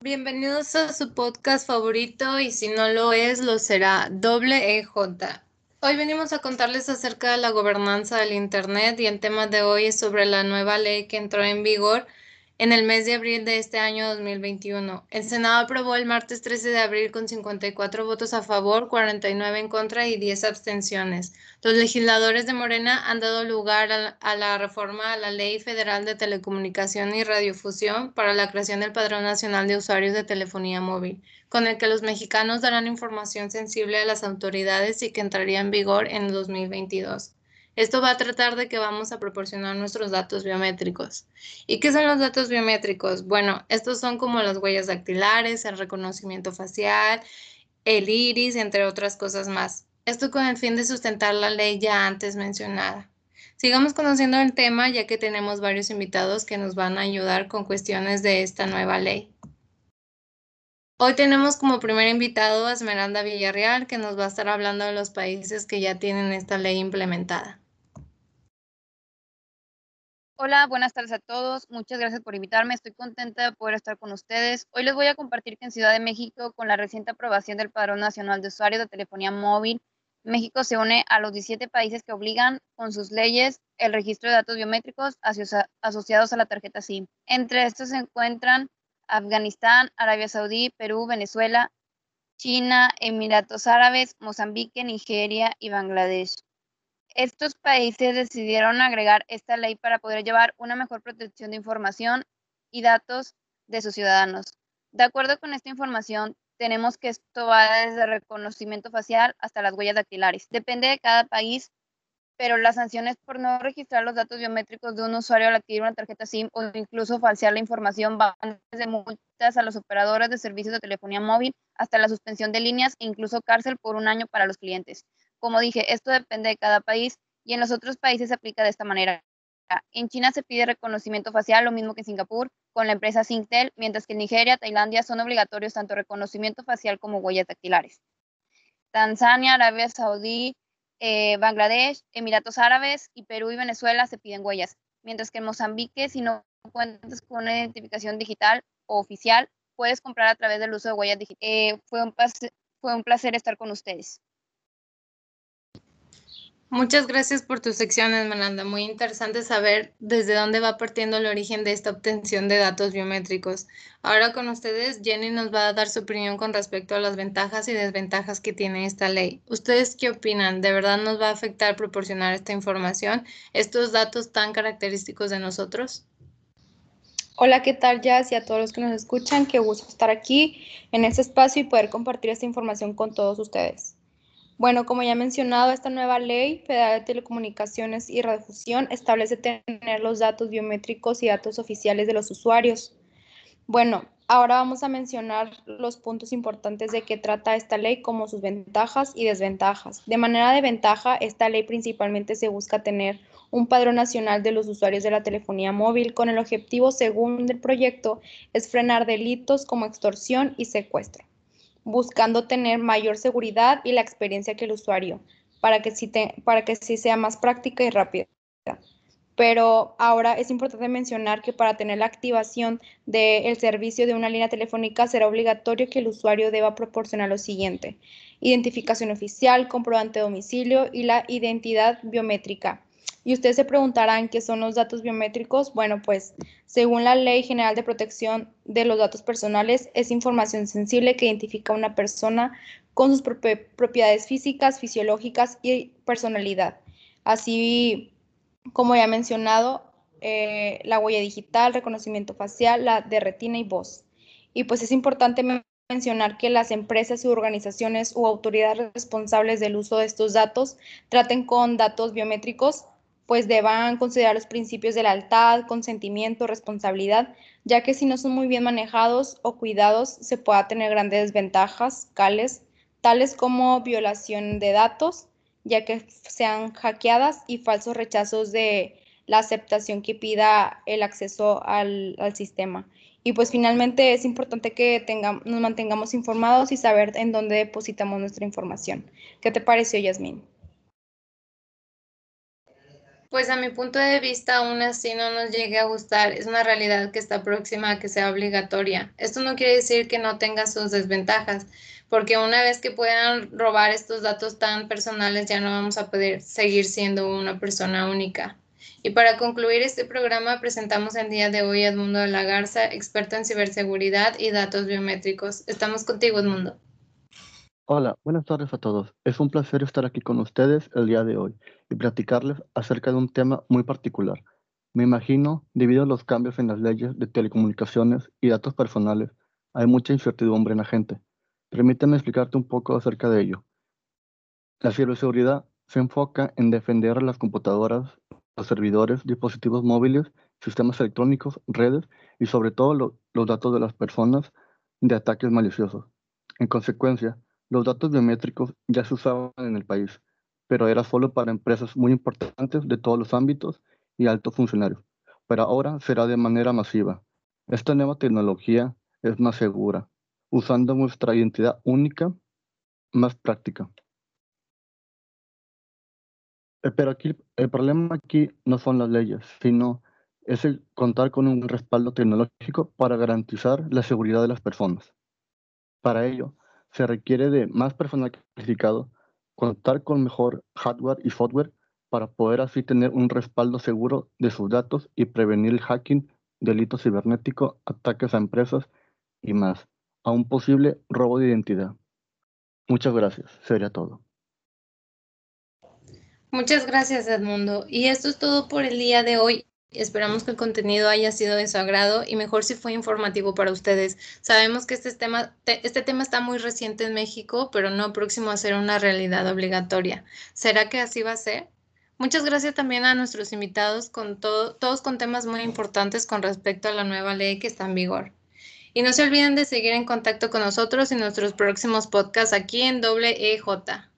Bienvenidos a su podcast favorito y si no lo es, lo será, doble EJ. Hoy venimos a contarles acerca de la gobernanza del Internet y el tema de hoy es sobre la nueva ley que entró en vigor en el mes de abril de este año 2021. El Senado aprobó el martes 13 de abril con 54 votos a favor, 49 en contra y 10 abstenciones. Los legisladores de Morena han dado lugar a la reforma a la Ley Federal de Telecomunicación y Radiofusión para la creación del Padrón Nacional de Usuarios de Telefonía Móvil, con el que los mexicanos darán información sensible a las autoridades y que entraría en vigor en 2022. Esto va a tratar de que vamos a proporcionar nuestros datos biométricos. ¿Y qué son los datos biométricos? Bueno, estos son como las huellas dactilares, el reconocimiento facial, el iris, entre otras cosas más. Esto con el fin de sustentar la ley ya antes mencionada. Sigamos conociendo el tema ya que tenemos varios invitados que nos van a ayudar con cuestiones de esta nueva ley. Hoy tenemos como primer invitado a Esmeralda Villarreal, que nos va a estar hablando de los países que ya tienen esta ley implementada. Hola, buenas tardes a todos. Muchas gracias por invitarme. Estoy contenta de poder estar con ustedes. Hoy les voy a compartir que en Ciudad de México, con la reciente aprobación del Padrón Nacional de Usuarios de Telefonía Móvil, México se une a los 17 países que obligan con sus leyes el registro de datos biométricos asociados a la tarjeta SIM. Entre estos se encuentran Afganistán, Arabia Saudí, Perú, Venezuela, China, Emiratos Árabes, Mozambique, Nigeria y Bangladesh. Estos países decidieron agregar esta ley para poder llevar una mejor protección de información y datos de sus ciudadanos. De acuerdo con esta información, tenemos que esto va desde reconocimiento facial hasta las huellas dactilares. Depende de cada país, pero las sanciones por no registrar los datos biométricos de un usuario al adquirir una tarjeta SIM o incluso falsear la información van desde multas a los operadores de servicios de telefonía móvil hasta la suspensión de líneas e incluso cárcel por un año para los clientes. Como dije, esto depende de cada país y en los otros países se aplica de esta manera. En China se pide reconocimiento facial, lo mismo que en Singapur, con la empresa Singtel, mientras que en Nigeria, Tailandia son obligatorios tanto reconocimiento facial como huellas dactilares. Tanzania, Arabia Saudí, eh, Bangladesh, Emiratos Árabes y Perú y Venezuela se piden huellas, mientras que en Mozambique, si no cuentas con una identificación digital o oficial, puedes comprar a través del uso de huellas digitales. Eh, fue, fue un placer estar con ustedes. Muchas gracias por tus secciones, Esmeralda. Muy interesante saber desde dónde va partiendo el origen de esta obtención de datos biométricos. Ahora con ustedes, Jenny nos va a dar su opinión con respecto a las ventajas y desventajas que tiene esta ley. ¿Ustedes qué opinan? ¿De verdad nos va a afectar proporcionar esta información, estos datos tan característicos de nosotros? Hola, ¿qué tal, Jazz? Y a todos los que nos escuchan, qué gusto estar aquí en este espacio y poder compartir esta información con todos ustedes. Bueno, como ya he mencionado, esta nueva ley federal de telecomunicaciones y radiodifusión establece tener los datos biométricos y datos oficiales de los usuarios. Bueno, ahora vamos a mencionar los puntos importantes de qué trata esta ley, como sus ventajas y desventajas. De manera de ventaja, esta ley principalmente se busca tener un padrón nacional de los usuarios de la telefonía móvil con el objetivo, según el proyecto, es frenar delitos como extorsión y secuestro buscando tener mayor seguridad y la experiencia que el usuario, para que sí, para que sí sea más práctica y rápida. Pero ahora es importante mencionar que para tener la activación del servicio de una línea telefónica será obligatorio que el usuario deba proporcionar lo siguiente, identificación oficial, comprobante de domicilio y la identidad biométrica y ustedes se preguntarán qué son los datos biométricos. Bueno, pues según la Ley General de Protección de los Datos Personales, es información sensible que identifica a una persona con sus propiedades físicas, fisiológicas y personalidad. Así como ya mencionado, eh, la huella digital, reconocimiento facial, la de retina y voz. Y pues es importante mencionar que las empresas y organizaciones u autoridades responsables del uso de estos datos traten con datos biométricos pues deban considerar los principios de lealtad, consentimiento, responsabilidad, ya que si no son muy bien manejados o cuidados, se pueda tener grandes desventajas, tales, como violación de datos, ya que sean hackeadas y falsos rechazos de la aceptación que pida el acceso al, sistema. Y pues finalmente es importante que nos mantengamos informados y saber en dónde depositamos nuestra información. ¿Qué te pareció, Yasmin? Pues a mi punto de vista, aún así no nos llegue a gustar. Es una realidad que está próxima a que sea obligatoria. Esto no quiere decir que no tenga sus desventajas, porque una vez que puedan robar estos datos tan personales, ya no vamos a poder seguir siendo una persona única. Y para concluir este programa, presentamos el día de hoy a Edmundo de la Garza, experto en ciberseguridad y datos biométricos. Estamos contigo, Edmundo. Hola, buenas tardes a todos. Es un placer estar aquí con ustedes el día de hoy y platicarles acerca de un tema muy particular. Me imagino, debido a los cambios en las leyes de telecomunicaciones y datos personales, hay mucha incertidumbre en la gente. Permíteme explicarte un poco acerca de ello. La ciberseguridad se enfoca en defender las computadoras, los servidores, dispositivos móviles, sistemas electrónicos, redes y sobre todo los datos de las personas de ataques maliciosos. En consecuencia, los datos biométricos ya se usaban en el país, pero era solo para empresas muy importantes de todos los ámbitos y altos funcionarios. Pero ahora será de manera masiva. Esta nueva tecnología es más segura, usando nuestra identidad única, más práctica. Eh, pero aquí el problema aquí no son las leyes, sino es el contar con un respaldo tecnológico para garantizar la seguridad de las personas. Para ello, se requiere de más personal calificado, contar con mejor hardware y software para poder así tener un respaldo seguro de sus datos y prevenir el hacking, delito cibernético, ataques a empresas y más, a un posible robo de identidad. Muchas gracias, sería todo. Muchas gracias, Edmundo. Y esto es todo por el día de hoy. Esperamos que el contenido haya sido de su agrado y mejor si fue informativo para ustedes. Sabemos que este tema, este tema está muy reciente en México, pero no próximo a ser una realidad obligatoria. ¿Será que así va a ser? Muchas gracias también a nuestros invitados, con todos con temas muy importantes con respecto a la nueva ley que está en vigor. Y no se olviden de seguir en contacto con nosotros en nuestros próximos podcasts aquí en WEJ.